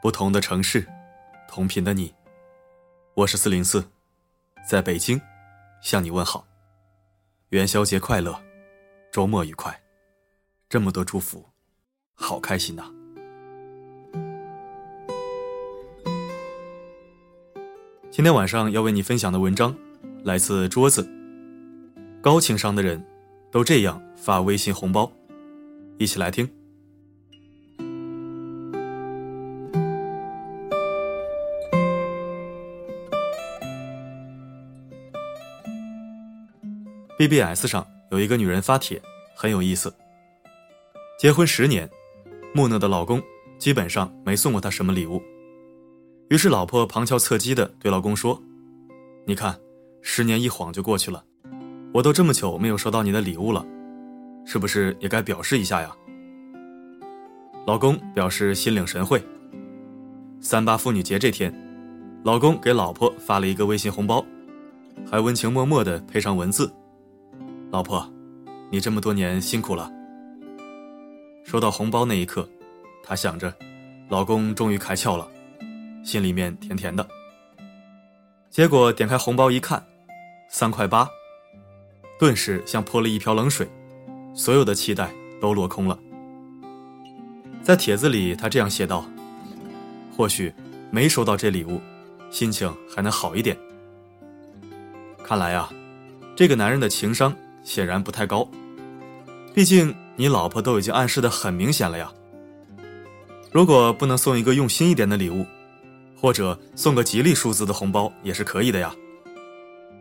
不同的城市，同频的你，我是四零四，在北京向你问好，元宵节快乐，周末愉快，这么多祝福，好开心呐！今天晚上要为你分享的文章来自桌子，高情商的人都这样发微信红包，一起来听。BBS 上有一个女人发帖，很有意思。结婚十年，木讷的老公基本上没送过她什么礼物。于是老婆旁敲侧击的对老公说：“你看，十年一晃就过去了，我都这么久没有收到你的礼物了，是不是也该表示一下呀？”老公表示心领神会。三八妇女节这天，老公给老婆发了一个微信红包，还温情脉脉的配上文字。老婆，你这么多年辛苦了。收到红包那一刻，她想着，老公终于开窍了，心里面甜甜的。结果点开红包一看，三块八，顿时像泼了一瓢冷水，所有的期待都落空了。在帖子里，他这样写道：“或许没收到这礼物，心情还能好一点。”看来啊，这个男人的情商。显然不太高，毕竟你老婆都已经暗示的很明显了呀。如果不能送一个用心一点的礼物，或者送个吉利数字的红包也是可以的呀。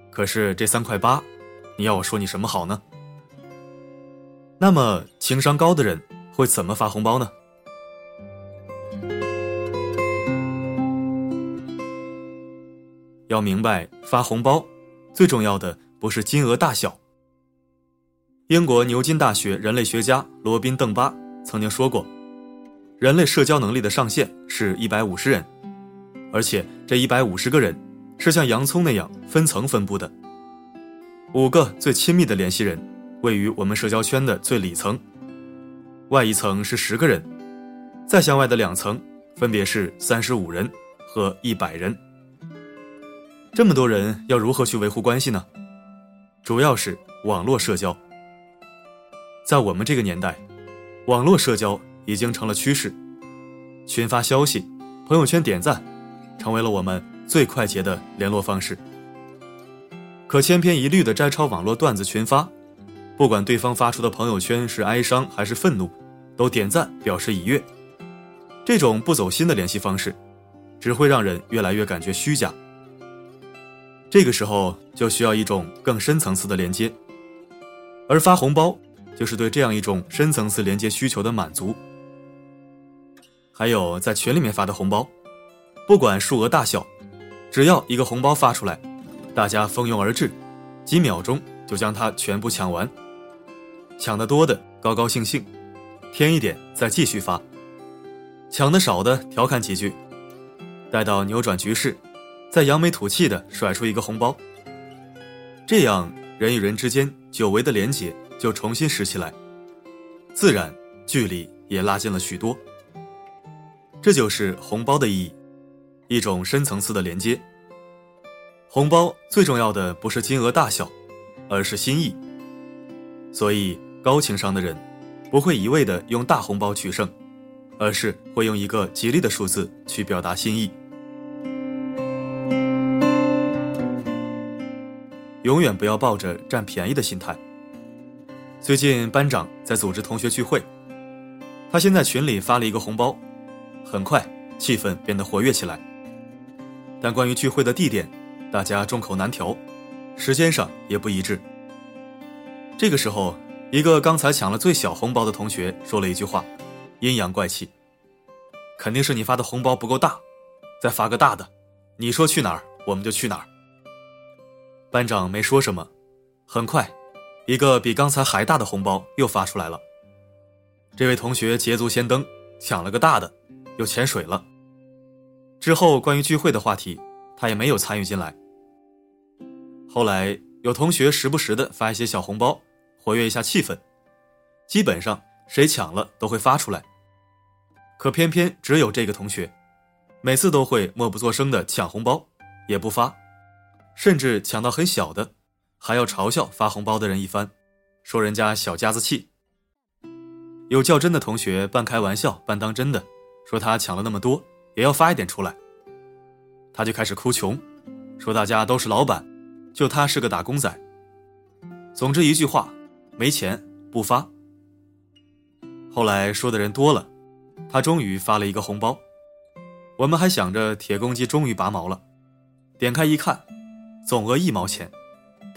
可是这三块八，你要我说你什么好呢？那么情商高的人会怎么发红包呢？要明白，发红包最重要的不是金额大小。英国牛津大学人类学家罗宾·邓巴曾经说过：“人类社交能力的上限是一百五十人，而且这一百五十个人是像洋葱那样分层分布的。五个最亲密的联系人位于我们社交圈的最里层，外一层是十个人，再向外的两层分别是三十五人和一百人。这么多人要如何去维护关系呢？主要是网络社交。”在我们这个年代，网络社交已经成了趋势，群发消息、朋友圈点赞，成为了我们最快捷的联络方式。可千篇一律的摘抄网络段子群发，不管对方发出的朋友圈是哀伤还是愤怒，都点赞表示已阅。这种不走心的联系方式，只会让人越来越感觉虚假。这个时候就需要一种更深层次的连接，而发红包。就是对这样一种深层次连接需求的满足。还有在群里面发的红包，不管数额大小，只要一个红包发出来，大家蜂拥而至，几秒钟就将它全部抢完。抢得多的高高兴兴，添一点再继续发；抢的少的调侃几句，待到扭转局势，再扬眉吐气的甩出一个红包。这样人与人之间久违的连结。就重新拾起来，自然距离也拉近了许多。这就是红包的意义，一种深层次的连接。红包最重要的不是金额大小，而是心意。所以高情商的人，不会一味的用大红包取胜，而是会用一个吉利的数字去表达心意。永远不要抱着占便宜的心态。最近班长在组织同学聚会，他先在群里发了一个红包，很快气氛变得活跃起来。但关于聚会的地点，大家众口难调，时间上也不一致。这个时候，一个刚才抢了最小红包的同学说了一句话，阴阳怪气：“肯定是你发的红包不够大，再发个大的，你说去哪儿我们就去哪儿。”班长没说什么，很快。一个比刚才还大的红包又发出来了。这位同学捷足先登，抢了个大的，又潜水了。之后关于聚会的话题，他也没有参与进来。后来有同学时不时的发一些小红包，活跃一下气氛。基本上谁抢了都会发出来。可偏偏只有这个同学，每次都会默不作声的抢红包，也不发，甚至抢到很小的，还要嘲笑发红包的人一番，说人家小家子气。有较真的同学半开玩笑半当真的，说他抢了那么多，也要发一点出来。他就开始哭穷，说大家都是老板，就他是个打工仔。总之一句话，没钱不发。后来说的人多了，他终于发了一个红包。我们还想着铁公鸡终于拔毛了，点开一看，总额一毛钱，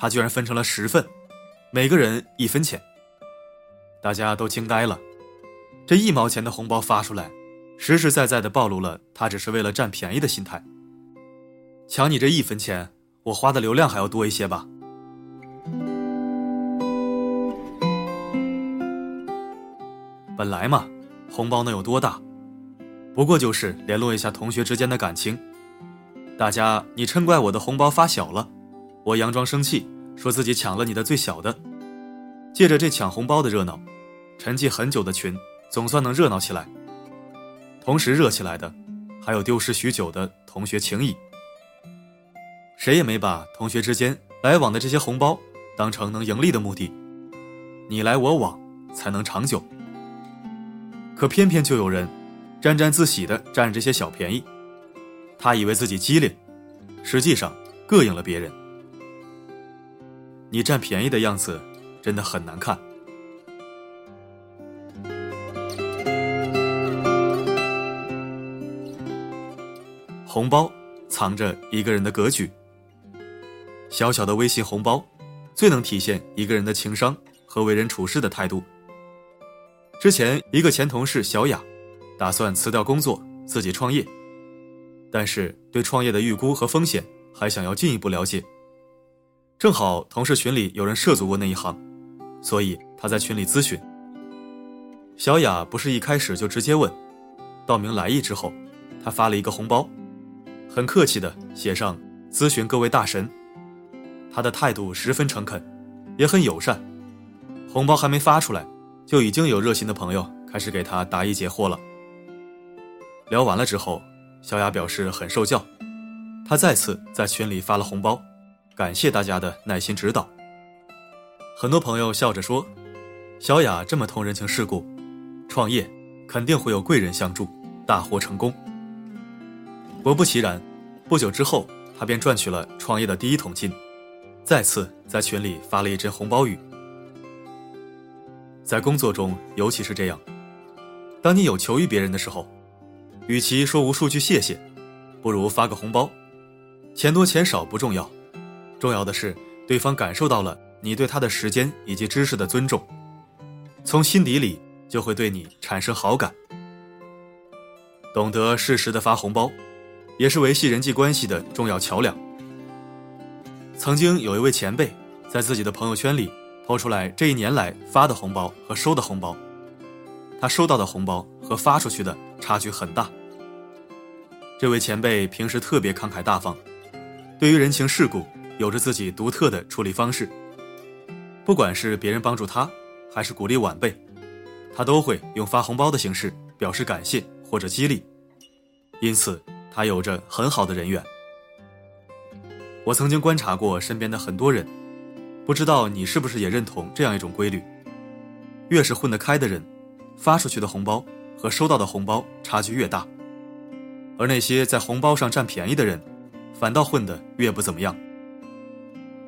他居然分成了十份，每个人一分钱。大家都惊呆了，这一毛钱的红包发出来，实实在在的暴露了他只是为了占便宜的心态。抢你这一分钱，我花的流量还要多一些吧？本来嘛，红包能有多大？不过就是联络一下同学之间的感情。大家，你嗔怪我的红包发小了，我佯装生气，说自己抢了你的最小的。借着这抢红包的热闹，沉寂很久的群总算能热闹起来。同时热起来的，还有丢失许久的同学情谊。谁也没把同学之间来往的这些红包当成能盈利的目的，你来我往才能长久。可偏偏就有人沾沾自喜的占这些小便宜，他以为自己机灵，实际上膈应了别人。你占便宜的样子真的很难看。红包藏着一个人的格局。小小的微信红包，最能体现一个人的情商和为人处事的态度。之前一个前同事小雅，打算辞掉工作自己创业，但是对创业的预估和风险还想要进一步了解。正好同事群里有人涉足过那一行，所以他在群里咨询。小雅不是一开始就直接问，道明来意之后，他发了一个红包，很客气的写上咨询各位大神。他的态度十分诚恳，也很友善。红包还没发出来，就已经有热心的朋友开始给他答疑解惑了。聊完了之后，小雅表示很受教，她再次在群里发了红包，感谢大家的耐心指导。很多朋友笑着说：“小雅这么通人情世故，创业肯定会有贵人相助，大获成功。”果不其然，不久之后，他便赚取了创业的第一桶金。再次在群里发了一阵红包雨。在工作中，尤其是这样，当你有求于别人的时候，与其说无数句谢谢，不如发个红包。钱多钱少不重要，重要的是对方感受到了你对他的时间以及知识的尊重，从心底里就会对你产生好感。懂得适时的发红包，也是维系人际关系的重要桥梁。曾经有一位前辈在自己的朋友圈里抛出来这一年来发的红包和收的红包，他收到的红包和发出去的差距很大。这位前辈平时特别慷慨大方，对于人情世故有着自己独特的处理方式。不管是别人帮助他，还是鼓励晚辈，他都会用发红包的形式表示感谢或者激励，因此他有着很好的人缘。我曾经观察过身边的很多人，不知道你是不是也认同这样一种规律：越是混得开的人，发出去的红包和收到的红包差距越大；而那些在红包上占便宜的人，反倒混得越不怎么样。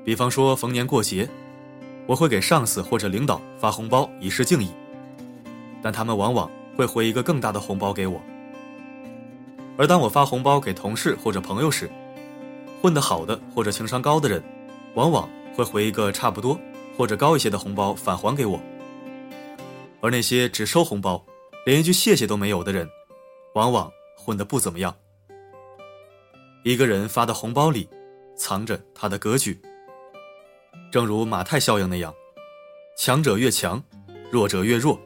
比方说逢年过节，我会给上司或者领导发红包以示敬意，但他们往往会回一个更大的红包给我；而当我发红包给同事或者朋友时，混得好的或者情商高的人，往往会回一个差不多或者高一些的红包返还给我。而那些只收红包，连一句谢谢都没有的人，往往混得不怎么样。一个人发的红包里，藏着他的格局。正如马太效应那样，强者越强，弱者越弱。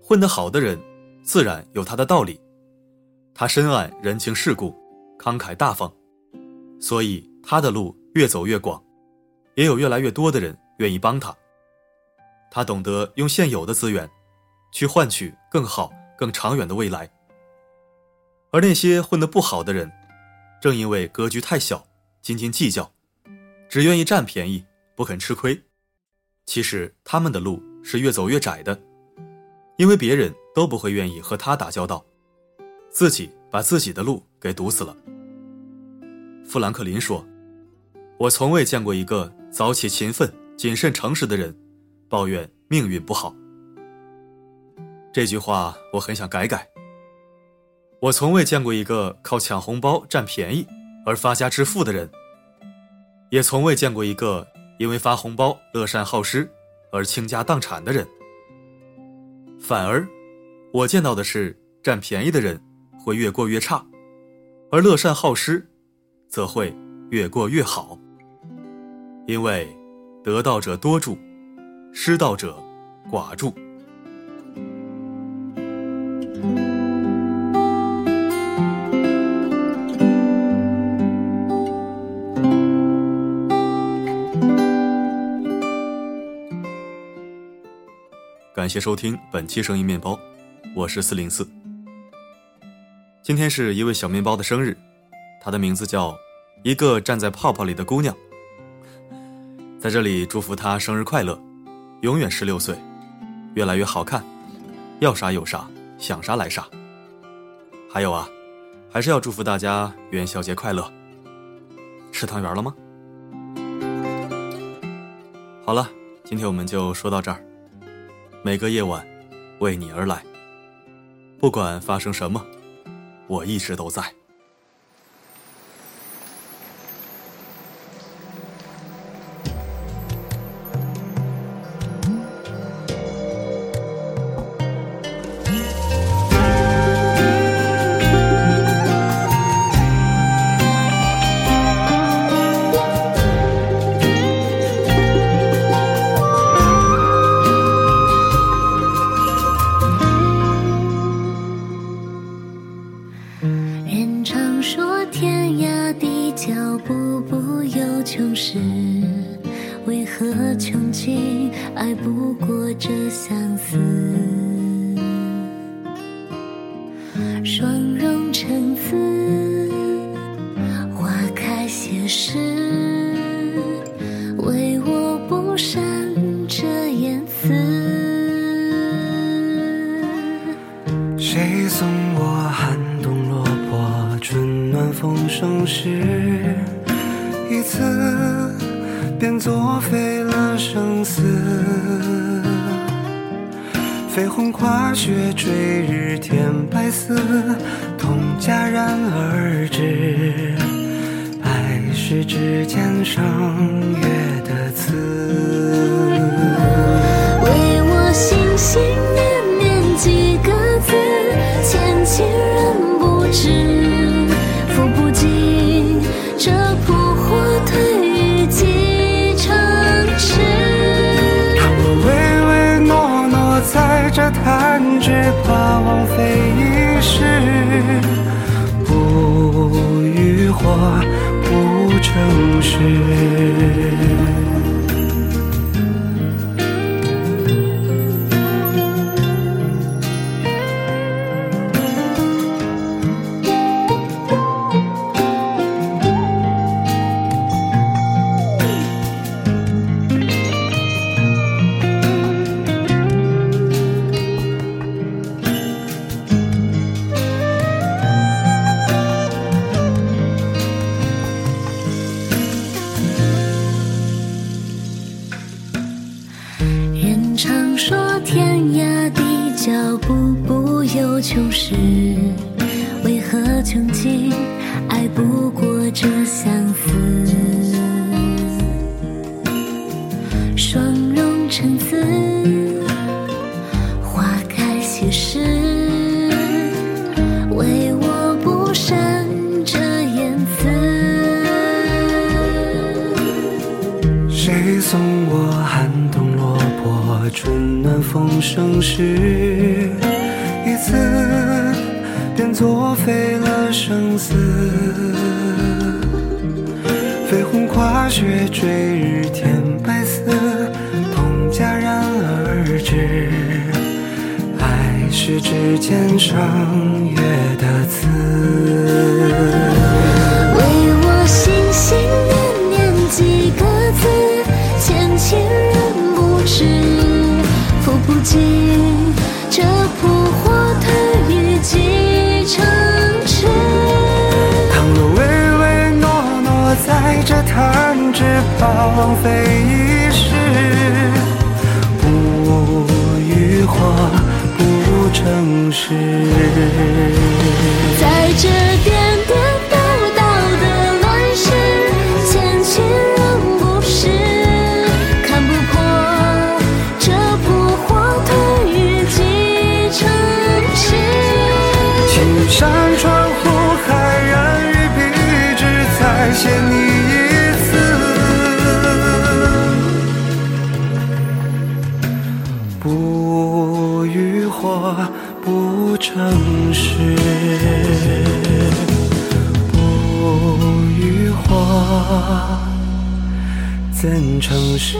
混得好的人，自然有他的道理。他深谙人情世故，慷慨大方。所以他的路越走越广，也有越来越多的人愿意帮他。他懂得用现有的资源，去换取更好、更长远的未来。而那些混得不好的人，正因为格局太小，斤斤计较，只愿意占便宜，不肯吃亏。其实他们的路是越走越窄的，因为别人都不会愿意和他打交道，自己把自己的路给堵死了。富兰克林说：“我从未见过一个早起、勤奋、谨慎、诚实的人，抱怨命运不好。”这句话我很想改改。我从未见过一个靠抢红包占便宜而发家致富的人，也从未见过一个因为发红包乐善好施而倾家荡产的人。反而，我见到的是占便宜的人会越过越差，而乐善好施则会越过越好。因为得道者多助，失道者寡助。感谢收听本期声音面包，我是四零四。今天是一位小面包的生日，他的名字叫一个站在泡泡里的姑娘。在这里祝福他生日快乐，永远十六岁，越来越好看，要啥有啥，想啥来啥。还有啊，还是要祝福大家元宵节快乐。吃汤圆了吗？好了，今天我们就说到这儿。每个夜晚，为你而来。不管发生什么，我一直都在。霜融成丝，花开谢时，唯我不善这言辞。谁送我寒冬落魄，春暖风生时，一次便作废了生死。绯红跨雪坠思，痛戛然而止。爱是指尖上月的刺。城市常说天涯地角步步有穷时，为何穷尽爱不过这相春暖风生时，一次便作废了生死。飞鸿跨雪追日天白丝，痛戛然而止。爱是指尖上月的刺。尽这扑火退于几成痴。倘若唯唯诺诺在这弹指把枉费一世，不欲火不成诗。在这山川湖海，人与笔直，再写你一次。不与火不成诗，不与火怎成诗？